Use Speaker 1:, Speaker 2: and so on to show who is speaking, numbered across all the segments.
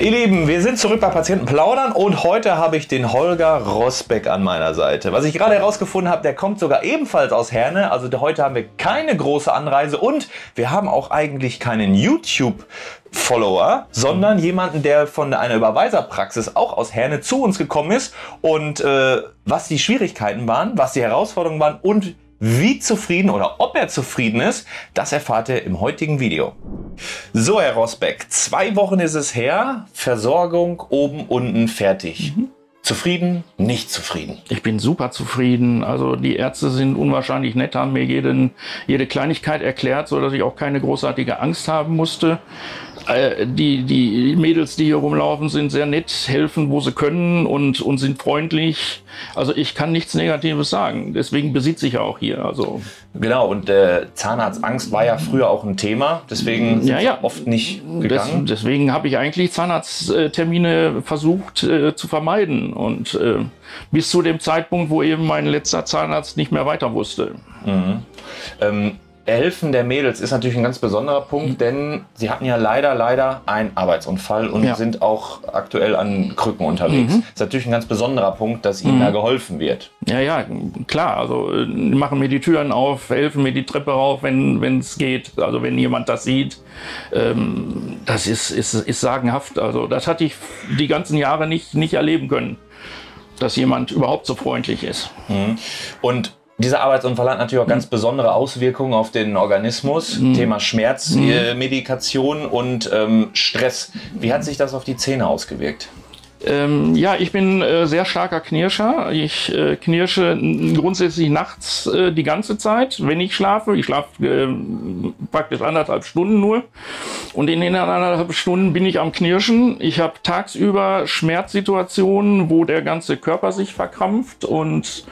Speaker 1: Ihr Lieben, wir sind zurück bei Patienten plaudern und heute habe ich den Holger Rosbeck an meiner Seite. Was ich gerade herausgefunden habe, der kommt sogar ebenfalls aus Herne. Also heute haben wir keine große Anreise und wir haben auch eigentlich keinen YouTube Follower, sondern jemanden, der von einer Überweiserpraxis auch aus Herne zu uns gekommen ist und äh, was die Schwierigkeiten waren, was die Herausforderungen waren und wie zufrieden oder ob er zufrieden ist, das erfahrt ihr im heutigen Video. So, Herr Rosbeck, zwei Wochen ist es her. Versorgung oben, unten fertig. Mhm. Zufrieden, nicht zufrieden?
Speaker 2: Ich bin super zufrieden. Also die Ärzte sind unwahrscheinlich nett, haben mir jeden, jede Kleinigkeit erklärt, so dass ich auch keine großartige Angst haben musste. Äh, die, die Mädels, die hier rumlaufen, sind sehr nett, helfen, wo sie können und, und sind freundlich. Also ich kann nichts Negatives sagen. Deswegen besitze ich ja auch hier. Also
Speaker 1: genau, und äh, Zahnarztangst war ja früher auch ein Thema. Deswegen
Speaker 2: ja, ja.
Speaker 1: oft nicht gegangen.
Speaker 2: Des, deswegen habe ich eigentlich Zahnarzttermine versucht äh, zu vermeiden. Und äh, bis zu dem Zeitpunkt, wo eben mein letzter Zahnarzt nicht mehr weiter wusste.
Speaker 1: Mhm. Ähm, Helfen der Mädels ist natürlich ein ganz besonderer Punkt, mhm. denn sie hatten ja leider, leider einen Arbeitsunfall und ja. sind auch aktuell an Krücken unterwegs. Mhm. Das ist natürlich ein ganz besonderer Punkt, dass ihnen mhm. da geholfen wird.
Speaker 2: Ja, ja, klar. Also äh, machen mir die Türen auf, helfen mir die Treppe rauf, wenn es geht. Also wenn jemand das sieht, ähm, das ist, ist, ist sagenhaft. Also das hatte ich die ganzen Jahre nicht, nicht erleben können dass jemand überhaupt so freundlich ist.
Speaker 1: Mhm. Und dieser Arbeitsunfall hat natürlich auch ganz besondere Auswirkungen auf den Organismus. Mhm. Thema Schmerzmedikation mhm. und ähm, Stress. Wie hat sich das auf die Zähne ausgewirkt?
Speaker 2: Ähm, ja, ich bin äh, sehr starker Knirscher. Ich äh, knirsche grundsätzlich nachts äh, die ganze Zeit, wenn ich schlafe. Ich schlafe äh, praktisch anderthalb Stunden nur. Und in den anderthalb Stunden bin ich am Knirschen. Ich habe tagsüber Schmerzsituationen, wo der ganze Körper sich verkrampft und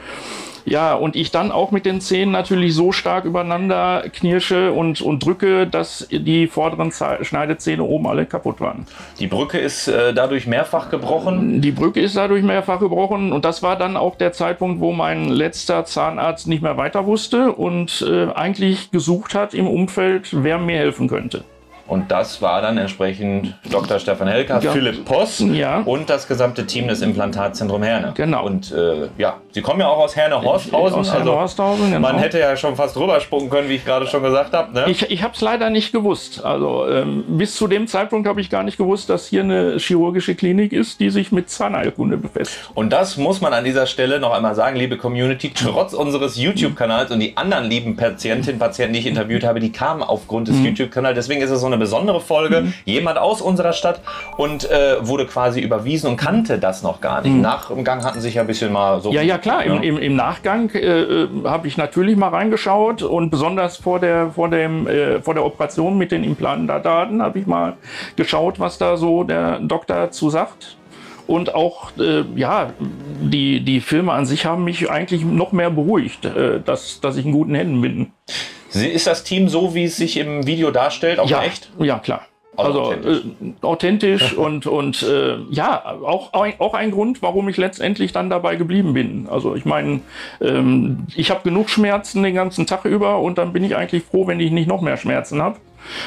Speaker 2: ja, und ich dann auch mit den Zähnen natürlich so stark übereinander knirsche und, und drücke, dass die vorderen Schneidezähne oben alle kaputt waren.
Speaker 1: Die Brücke ist äh, dadurch mehrfach gebrochen?
Speaker 2: Die Brücke ist dadurch mehrfach gebrochen und das war dann auch der Zeitpunkt, wo mein letzter Zahnarzt nicht mehr weiter wusste und äh, eigentlich gesucht hat im Umfeld, wer mir helfen könnte.
Speaker 1: Und das war dann entsprechend Dr. Stefan Helker, ja. Philipp Poss
Speaker 2: ja.
Speaker 1: und das gesamte Team des Implantatzentrum Herne.
Speaker 2: Genau.
Speaker 1: Und äh, ja, Sie kommen ja auch aus Herne-Horsthausen.
Speaker 2: Aus Herne -Horsthausen,
Speaker 1: also, genau. Man hätte ja schon fast rüberspucken können, wie ich gerade schon gesagt habe. Ne?
Speaker 2: Ich, ich habe es leider nicht gewusst. Also ähm, bis zu dem Zeitpunkt habe ich gar nicht gewusst, dass hier eine chirurgische Klinik ist, die sich mit Zahnheilkunde befasst.
Speaker 1: Und das muss man an dieser Stelle noch einmal sagen, liebe Community, trotz unseres YouTube-Kanals und die anderen lieben Patientinnen, Patienten, die ich interviewt habe, die kamen aufgrund des mhm. YouTube-Kanals. Deswegen ist es so eine besondere Folge. Mhm. Jemand aus unserer Stadt und äh, wurde quasi überwiesen und kannte das noch gar nicht. Mhm. Nach dem Gang hatten sich ja ein bisschen mal so.
Speaker 2: Ja, ja, klar. Ja. Im, im, Im, Nachgang äh, äh, habe ich natürlich mal reingeschaut und besonders vor der, vor dem, äh, vor der Operation mit den Implantaten habe ich mal geschaut, was da so der Doktor zu sagt. Und auch, äh, ja, die, die Filme an sich haben mich eigentlich noch mehr beruhigt, äh, dass, dass ich in guten Händen bin.
Speaker 1: Ist das Team so, wie es sich im Video darstellt, auch
Speaker 2: ja,
Speaker 1: echt?
Speaker 2: Ja, klar. Also, also authentisch, äh, authentisch und, und äh, ja, auch, auch ein Grund, warum ich letztendlich dann dabei geblieben bin. Also ich meine, ähm, ich habe genug Schmerzen den ganzen Tag über und dann bin ich eigentlich froh, wenn ich nicht noch mehr Schmerzen habe.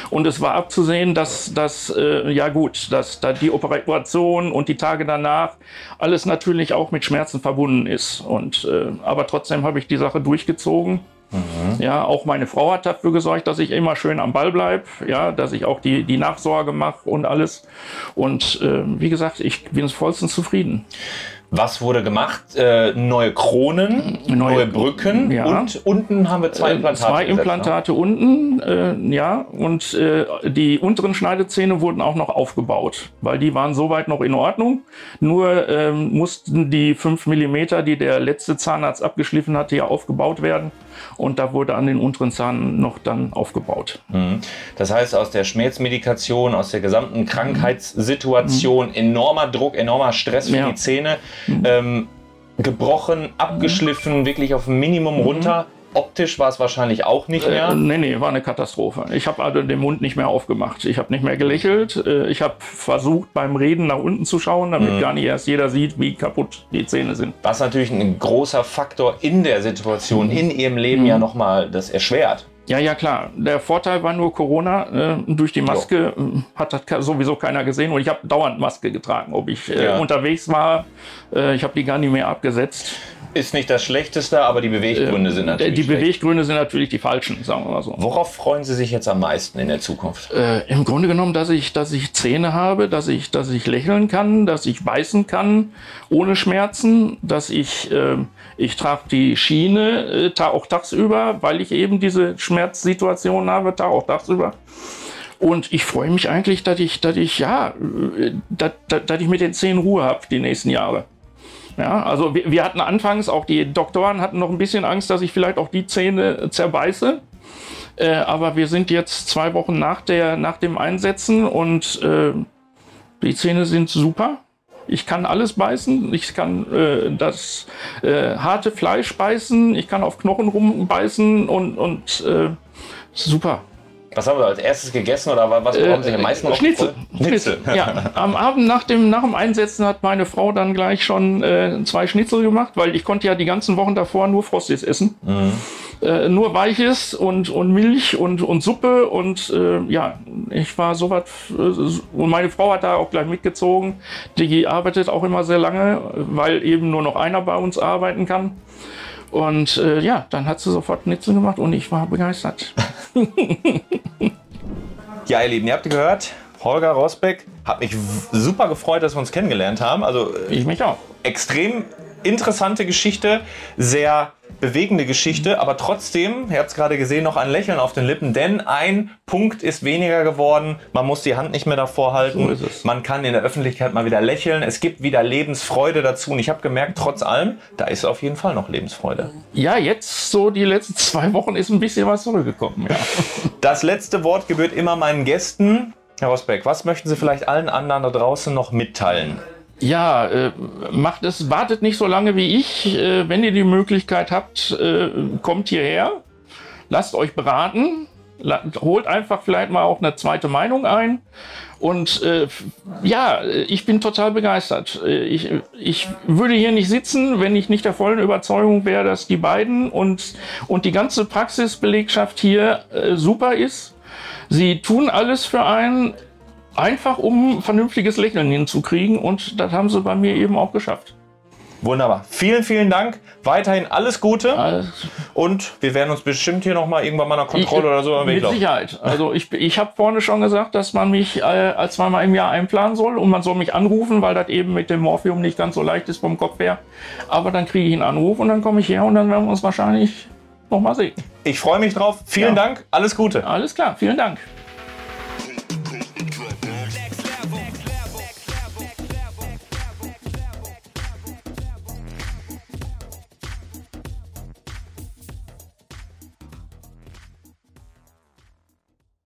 Speaker 2: Und es war abzusehen, dass das, äh, ja gut, dass da die Operation und die Tage danach alles natürlich auch mit Schmerzen verbunden ist. Und, äh, aber trotzdem habe ich die Sache durchgezogen. Mhm. Ja, auch meine Frau hat dafür gesorgt, dass ich immer schön am Ball bleibe, ja, dass ich auch die, die Nachsorge mache und alles. Und äh, wie gesagt, ich bin vollstens zufrieden.
Speaker 1: Was wurde gemacht? Äh, neue Kronen, neue, neue Brücken
Speaker 2: ja.
Speaker 1: und unten haben wir zwei äh, Implantate.
Speaker 2: Zwei gesetzt, Implantate ne? unten, äh, ja, und äh, die unteren Schneidezähne wurden auch noch aufgebaut, weil die waren soweit noch in Ordnung. Nur ähm, mussten die fünf Millimeter, die der letzte Zahnarzt abgeschliffen hatte, ja aufgebaut werden und da wurde an den unteren Zahn noch dann aufgebaut.
Speaker 1: Mhm. Das heißt, aus der Schmerzmedikation, aus der gesamten Krankheitssituation, mhm. enormer Druck, enormer Stress für ja. die Zähne, mhm. ähm, gebrochen, abgeschliffen, wirklich auf ein Minimum mhm. runter Optisch war es wahrscheinlich auch nicht mehr. Äh,
Speaker 2: nee, nee, war eine Katastrophe. Ich habe also den Mund nicht mehr aufgemacht. Ich habe nicht mehr gelächelt. Äh, ich habe versucht, beim Reden nach unten zu schauen, damit mhm. gar nicht erst jeder sieht, wie kaputt die Zähne sind.
Speaker 1: Was natürlich ein großer Faktor in der Situation, mhm. in ihrem Leben mhm. ja nochmal das erschwert.
Speaker 2: Ja, ja, klar. Der Vorteil war nur Corona. Äh, durch die Maske jo. Äh, hat das sowieso keiner gesehen. Und ich habe dauernd Maske getragen. Ob ich äh, ja. unterwegs war, äh, ich habe die gar nicht mehr abgesetzt.
Speaker 1: Ist nicht das Schlechteste, aber die Beweggründe äh, sind natürlich.
Speaker 2: Die Beweggründe sind natürlich die falschen, sagen wir mal so.
Speaker 1: Worauf freuen Sie sich jetzt am meisten in der Zukunft?
Speaker 2: Äh, Im Grunde genommen, dass ich, dass ich Zähne habe, dass ich, dass ich lächeln kann, dass ich beißen kann ohne Schmerzen, dass ich, äh, ich trage die Schiene äh, auch tagsüber, weil ich eben diese Schmerzsituation habe, auch tagsüber. Und ich freue mich eigentlich, dass ich, dass ich, ja, äh, dass, dass ich mit den Zähnen Ruhe habe die nächsten Jahre. Ja, also wir, wir, hatten anfangs, auch die Doktoren hatten noch ein bisschen Angst, dass ich vielleicht auch die Zähne zerbeiße. Äh, aber wir sind jetzt zwei Wochen nach, der, nach dem Einsetzen und äh, die Zähne sind super. Ich kann alles beißen. Ich kann äh, das äh, harte Fleisch beißen. Ich kann auf Knochen rumbeißen und, und äh, super.
Speaker 1: Was haben wir als erstes gegessen oder was haben Sie am meisten
Speaker 2: äh, Schnitzel. Schnitzel. Ja, am Abend nach dem, nach dem Einsetzen hat meine Frau dann gleich schon äh, zwei Schnitzel gemacht, weil ich konnte ja die ganzen Wochen davor nur Frosties essen. Mhm. Äh, nur Weiches und, und Milch und, und Suppe und äh, ja, ich war so was. Äh, und meine Frau hat da auch gleich mitgezogen. Die arbeitet auch immer sehr lange, weil eben nur noch einer bei uns arbeiten kann. Und äh, ja, dann hat sie sofort Schnitzel gemacht und ich war begeistert.
Speaker 1: ja, ihr Lieben, ihr habt gehört, Holger Rosbeck. Hat mich super gefreut, dass wir uns kennengelernt haben. Also,
Speaker 2: ich mich auch.
Speaker 1: Extrem interessante Geschichte, sehr bewegende Geschichte, aber trotzdem, ihr habt es gerade gesehen, noch ein Lächeln auf den Lippen, denn ein Punkt ist weniger geworden. Man muss die Hand nicht mehr davor halten. So man kann in der Öffentlichkeit mal wieder lächeln. Es gibt wieder Lebensfreude dazu. Und ich habe gemerkt, trotz allem, da ist auf jeden Fall noch Lebensfreude.
Speaker 2: Ja, jetzt so die letzten zwei Wochen ist ein bisschen was zurückgekommen. Ja.
Speaker 1: Das letzte Wort gebührt immer meinen Gästen. Herr Rosbeck, was möchten Sie vielleicht allen anderen da draußen noch mitteilen?
Speaker 2: Ja, äh, macht es, wartet nicht so lange wie ich. Äh, wenn ihr die Möglichkeit habt, äh, kommt hierher, lasst euch beraten, holt einfach vielleicht mal auch eine zweite Meinung ein. Und äh, ja, ich bin total begeistert. Äh, ich, ich würde hier nicht sitzen, wenn ich nicht der vollen Überzeugung wäre, dass die beiden und, und die ganze Praxisbelegschaft hier äh, super ist. Sie tun alles für einen Einfach um vernünftiges Lächeln hinzukriegen und das haben sie bei mir eben auch geschafft.
Speaker 1: Wunderbar. Vielen, vielen Dank. Weiterhin alles Gute. Alles. Und wir werden uns bestimmt hier nochmal irgendwann mal eine Kontrolle ich, oder so
Speaker 2: Mit Sicherheit. Also ich, ich habe vorne schon gesagt, dass man mich äh, als zweimal im Jahr einplanen soll und man soll mich anrufen, weil das eben mit dem Morphium nicht ganz so leicht ist vom Kopf her. Aber dann kriege ich einen Anruf und dann komme ich her und dann werden wir uns wahrscheinlich nochmal sehen.
Speaker 1: Ich freue mich drauf. Vielen ja. Dank. Alles Gute.
Speaker 2: Alles klar. Vielen Dank.